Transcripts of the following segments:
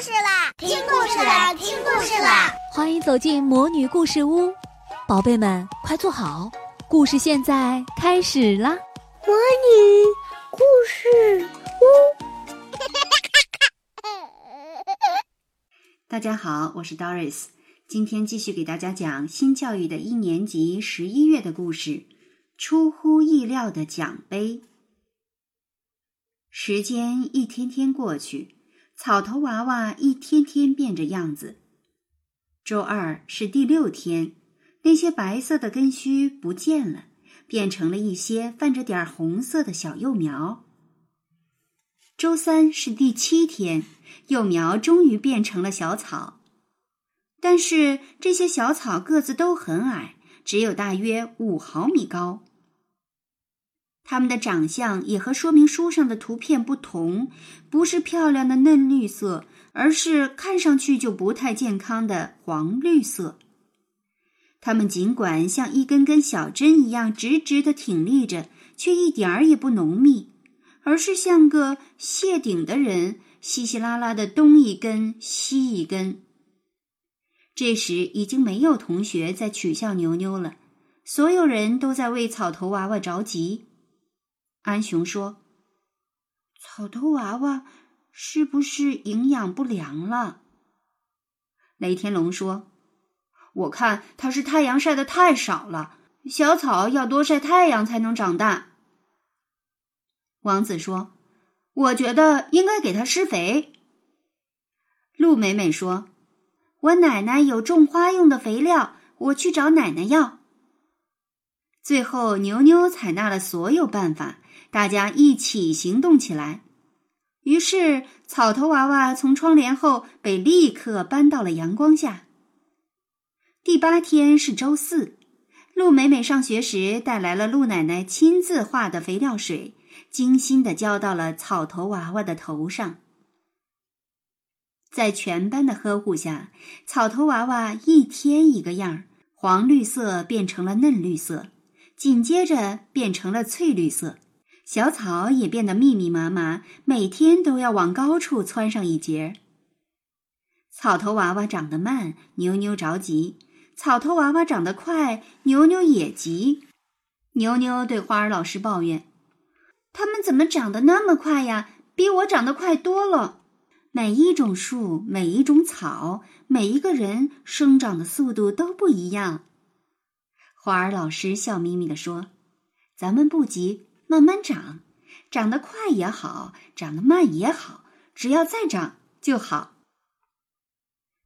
事啦！听故事啦！听故事啦！欢迎走进魔女故事屋，宝贝们快坐好，故事现在开始啦！魔女故事屋，大家好，我是 Doris，今天继续给大家讲新教育的一年级十一月的故事。出乎意料的奖杯。时间一天天过去，草头娃娃一天天变着样子。周二是第六天，那些白色的根须不见了，变成了一些泛着点红色的小幼苗。周三是第七天，幼苗终于变成了小草，但是这些小草个子都很矮。只有大约五毫米高，他们的长相也和说明书上的图片不同，不是漂亮的嫩绿色，而是看上去就不太健康的黄绿色。他们尽管像一根根小针一样直直的挺立着，却一点儿也不浓密，而是像个谢顶的人，稀稀拉拉的东一根西一根。这时已经没有同学在取笑牛牛了，所有人都在为草头娃娃着急。安雄说：“草头娃娃是不是营养不良了？”雷天龙说：“我看它是太阳晒的太少了，小草要多晒太阳才能长大。”王子说：“我觉得应该给它施肥。”陆美美说。我奶奶有种花用的肥料，我去找奶奶要。最后，牛牛采纳了所有办法，大家一起行动起来。于是，草头娃娃从窗帘后被立刻搬到了阳光下。第八天是周四，陆美美上学时带来了陆奶奶亲自画的肥料水，精心的浇到了草头娃娃的头上。在全班的呵护下，草头娃娃一天一个样儿，黄绿色变成了嫩绿色，紧接着变成了翠绿色，小草也变得密密麻麻，每天都要往高处窜上一截。草头娃娃长得慢，牛牛着急；草头娃娃长得快，牛牛也急。牛牛对花儿老师抱怨：“他们怎么长得那么快呀？比我长得快多了。”每一种树，每一种草，每一个人生长的速度都不一样。花儿老师笑眯眯地说：“咱们不急，慢慢长，长得快也好，长得慢也好，只要再长就好。”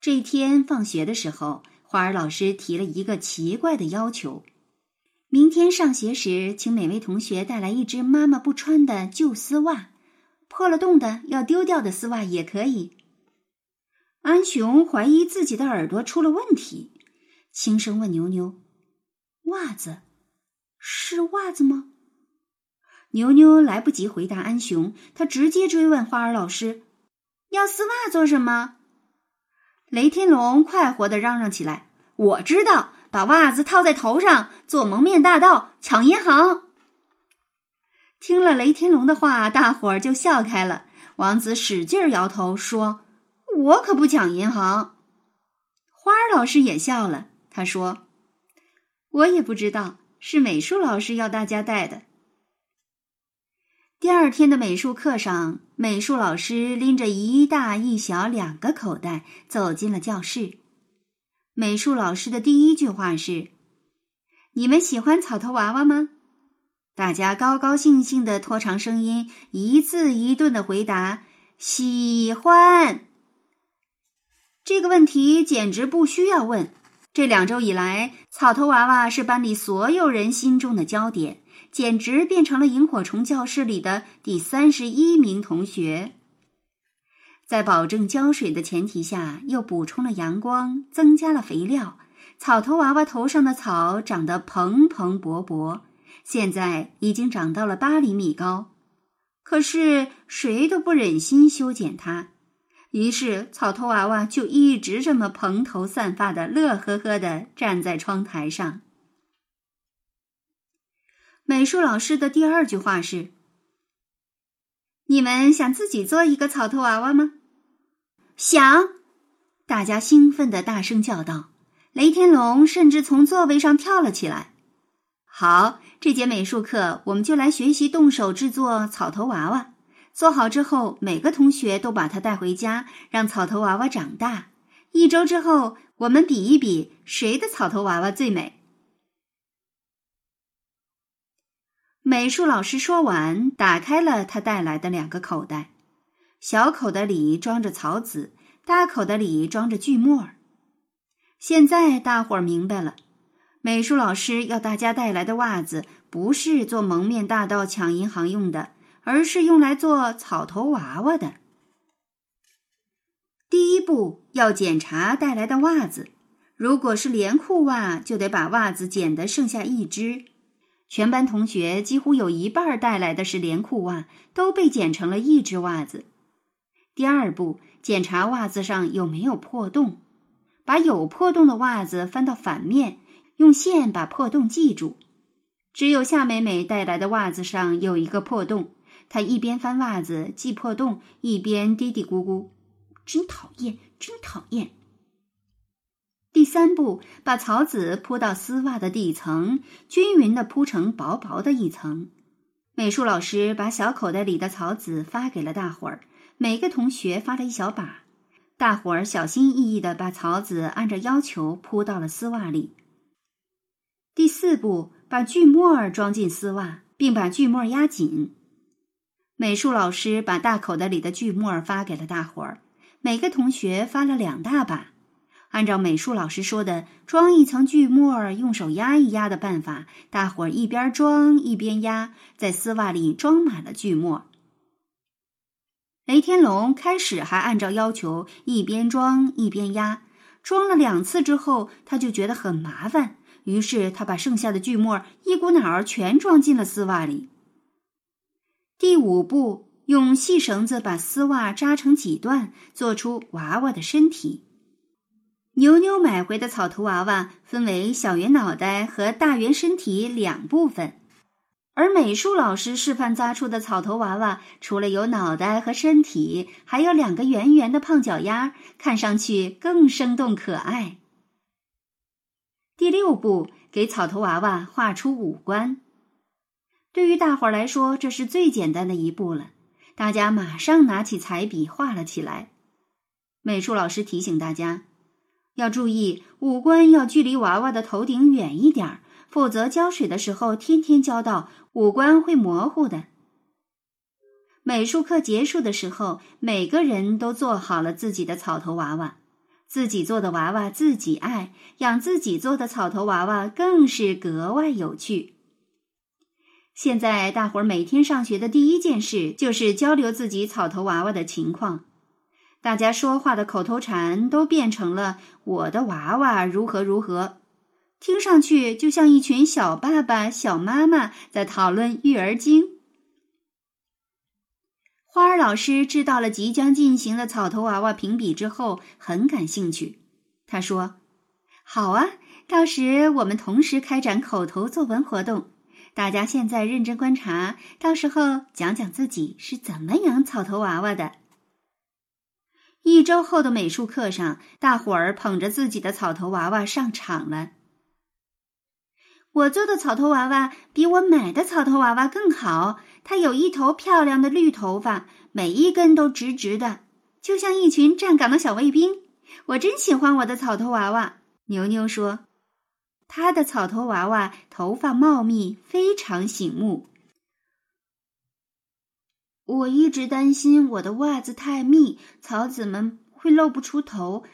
这一天放学的时候，花儿老师提了一个奇怪的要求：明天上学时，请每位同学带来一只妈妈不穿的旧丝袜。破了洞的要丢掉的丝袜也可以。安雄怀疑自己的耳朵出了问题，轻声问牛牛：“袜子是袜子吗？”牛牛来不及回答安雄，他直接追问花儿老师：“要丝袜做什么？”雷天龙快活的嚷嚷起来：“我知道，把袜子套在头上，做蒙面大盗，抢银行。”听了雷天龙的话，大伙儿就笑开了。王子使劲摇头说：“我可不抢银行。”花儿老师也笑了，他说：“我也不知道，是美术老师要大家带的。”第二天的美术课上，美术老师拎着一大一小两个口袋走进了教室。美术老师的第一句话是：“你们喜欢草头娃娃吗？”大家高高兴兴的拖长声音，一字一顿的回答：“喜欢。”这个问题简直不需要问。这两周以来，草头娃娃是班里所有人心中的焦点，简直变成了萤火虫教室里的第三十一名同学。在保证浇水的前提下，又补充了阳光，增加了肥料，草头娃娃头上的草长得蓬蓬勃勃。现在已经长到了八厘米高，可是谁都不忍心修剪它，于是草头娃娃就一直这么蓬头散发的、乐呵呵的站在窗台上。美术老师的第二句话是：“你们想自己做一个草头娃娃吗？”想！大家兴奋的大声叫道。雷天龙甚至从座位上跳了起来。好，这节美术课我们就来学习动手制作草头娃娃。做好之后，每个同学都把它带回家，让草头娃娃长大。一周之后，我们比一比谁的草头娃娃最美。美术老师说完，打开了他带来的两个口袋，小口的里装着草籽，大口的里装着锯末儿。现在大伙儿明白了，美术老师要大家带来的袜子不是做蒙面大盗抢银行用的，而是用来做草头娃娃的。第一步要检查带来的袜子，如果是连裤袜，就得把袜子剪得剩下一只。全班同学几乎有一半带来的是连裤袜，都被剪成了一只袜子。第二步，检查袜子上有没有破洞。把有破洞的袜子翻到反面，用线把破洞系住。只有夏美美带来的袜子上有一个破洞，她一边翻袜子系破洞，一边嘀嘀咕咕：“真讨厌，真讨厌。”第三步，把草籽铺到丝袜的底层，均匀的铺成薄薄的一层。美术老师把小口袋里的草籽发给了大伙儿，每个同学发了一小把。大伙儿小心翼翼的把草籽按照要求铺到了丝袜里。第四步，把锯末儿装进丝袜，并把锯末压紧。美术老师把大口袋里的锯末儿发给了大伙儿，每个同学发了两大把。按照美术老师说的，装一层锯末儿，用手压一压的办法，大伙儿一边装一边压，在丝袜里装满了锯末。雷天龙开始还按照要求一边装一边压，装了两次之后，他就觉得很麻烦，于是他把剩下的锯末一股脑儿全装进了丝袜里。第五步，用细绳子把丝袜扎成几段，做出娃娃的身体。牛牛买回的草头娃娃分为小圆脑袋和大圆身体两部分。而美术老师示范扎出的草头娃娃，除了有脑袋和身体，还有两个圆圆的胖脚丫，看上去更生动可爱。第六步，给草头娃娃画出五官。对于大伙儿来说，这是最简单的一步了。大家马上拿起彩笔画了起来。美术老师提醒大家，要注意五官要距离娃娃的头顶远一点儿。否则，浇水的时候天天浇到，五官会模糊的。美术课结束的时候，每个人都做好了自己的草头娃娃。自己做的娃娃自己爱，养自己做的草头娃娃更是格外有趣。现在，大伙儿每天上学的第一件事就是交流自己草头娃娃的情况。大家说话的口头禅都变成了“我的娃娃如何如何”。听上去就像一群小爸爸、小妈妈在讨论育儿经。花儿老师知道了即将进行的草头娃娃评比之后，很感兴趣。他说：“好啊，到时我们同时开展口头作文活动。大家现在认真观察，到时候讲讲自己是怎么养草头娃娃的。”一周后的美术课上，大伙儿捧着自己的草头娃娃上场了。我做的草头娃娃比我买的草头娃娃更好。它有一头漂亮的绿头发，每一根都直直的，就像一群站岗的小卫兵。我真喜欢我的草头娃娃。牛牛说：“他的草头娃娃头发茂密，非常醒目。”我一直担心我的袜子太密，草籽们会露不出头。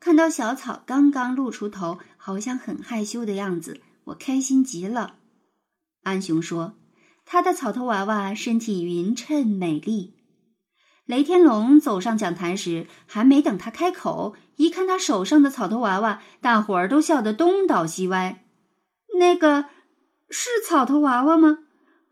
看到小草刚刚露出头，好像很害羞的样子。我开心极了，安雄说：“他的草头娃娃身体匀称美丽。”雷天龙走上讲台时，还没等他开口，一看他手上的草头娃娃，大伙儿都笑得东倒西歪。那个是草头娃娃吗？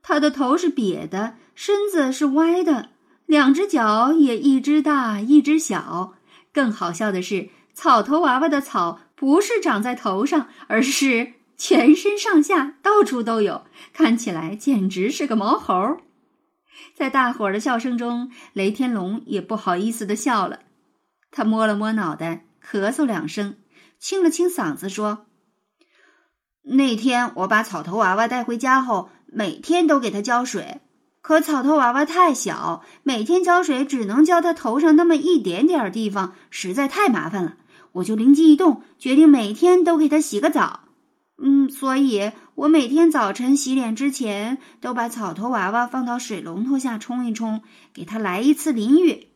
他的头是瘪的，身子是歪的，两只脚也一只大一只小。更好笑的是，草头娃娃的草不是长在头上，而是……全身上下到处都有，看起来简直是个毛猴。在大伙儿的笑声中，雷天龙也不好意思的笑了。他摸了摸脑袋，咳嗽两声，清了清嗓子，说：“那天我把草头娃娃带回家后，每天都给他浇水。可草头娃娃太小，每天浇水只能浇它头上那么一点点地方，实在太麻烦了。我就灵机一动，决定每天都给它洗个澡。嗯，所以我每天早晨洗脸之前，都把草头娃娃放到水龙头下冲一冲，给它来一次淋浴。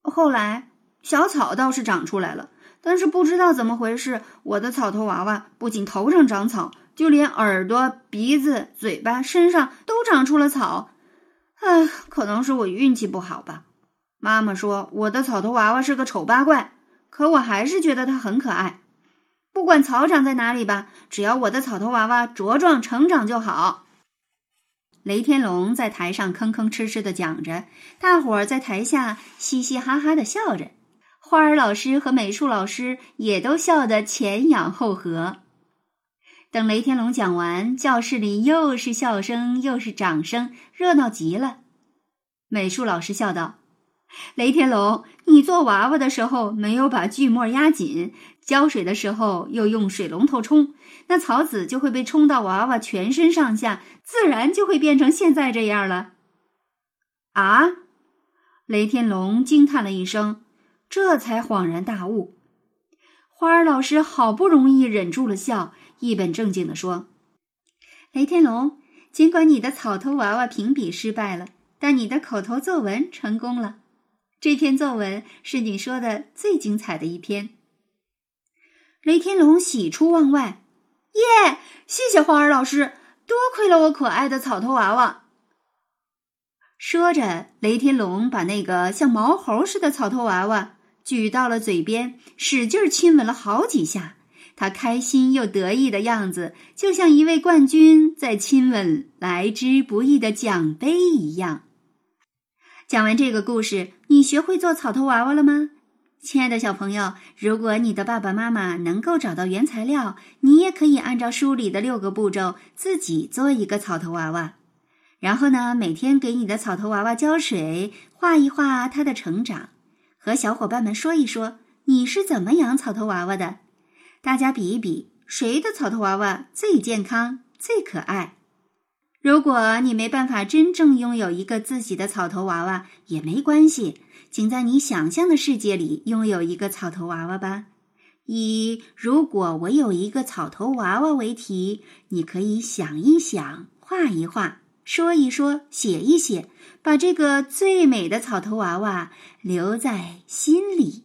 后来小草倒是长出来了，但是不知道怎么回事，我的草头娃娃不仅头上长草。就连耳朵、鼻子、嘴巴、身上都长出了草，唉，可能是我运气不好吧。妈妈说我的草头娃娃是个丑八怪，可我还是觉得它很可爱。不管草长在哪里吧，只要我的草头娃娃茁壮成长就好。雷天龙在台上吭吭哧哧的讲着，大伙儿在台下嘻嘻哈哈的笑着，花儿老师和美术老师也都笑得前仰后合。等雷天龙讲完，教室里又是笑声又是掌声，热闹极了。美术老师笑道：“雷天龙，你做娃娃的时候没有把锯末压紧，浇水的时候又用水龙头冲，那草籽就会被冲到娃娃全身上下，自然就会变成现在这样了。”啊！雷天龙惊叹了一声，这才恍然大悟。花儿老师好不容易忍住了笑。一本正经地说：“雷天龙，尽管你的草头娃娃评比失败了，但你的口头作文成功了。这篇作文是你说的最精彩的一篇。”雷天龙喜出望外：“耶！谢谢花儿老师，多亏了我可爱的草头娃娃。”说着，雷天龙把那个像毛猴似的草头娃娃举到了嘴边，使劲亲吻了好几下。他开心又得意的样子，就像一位冠军在亲吻来之不易的奖杯一样。讲完这个故事，你学会做草头娃娃了吗？亲爱的小朋友，如果你的爸爸妈妈能够找到原材料，你也可以按照书里的六个步骤自己做一个草头娃娃。然后呢，每天给你的草头娃娃浇水，画一画它的成长，和小伙伴们说一说你是怎么养草头娃娃的。大家比一比，谁的草头娃娃最健康、最可爱？如果你没办法真正拥有一个自己的草头娃娃，也没关系，请在你想象的世界里拥有一个草头娃娃吧。以“如果我有一个草头娃娃”为题，你可以想一想、画一画、说一说、写一写，把这个最美的草头娃娃留在心里。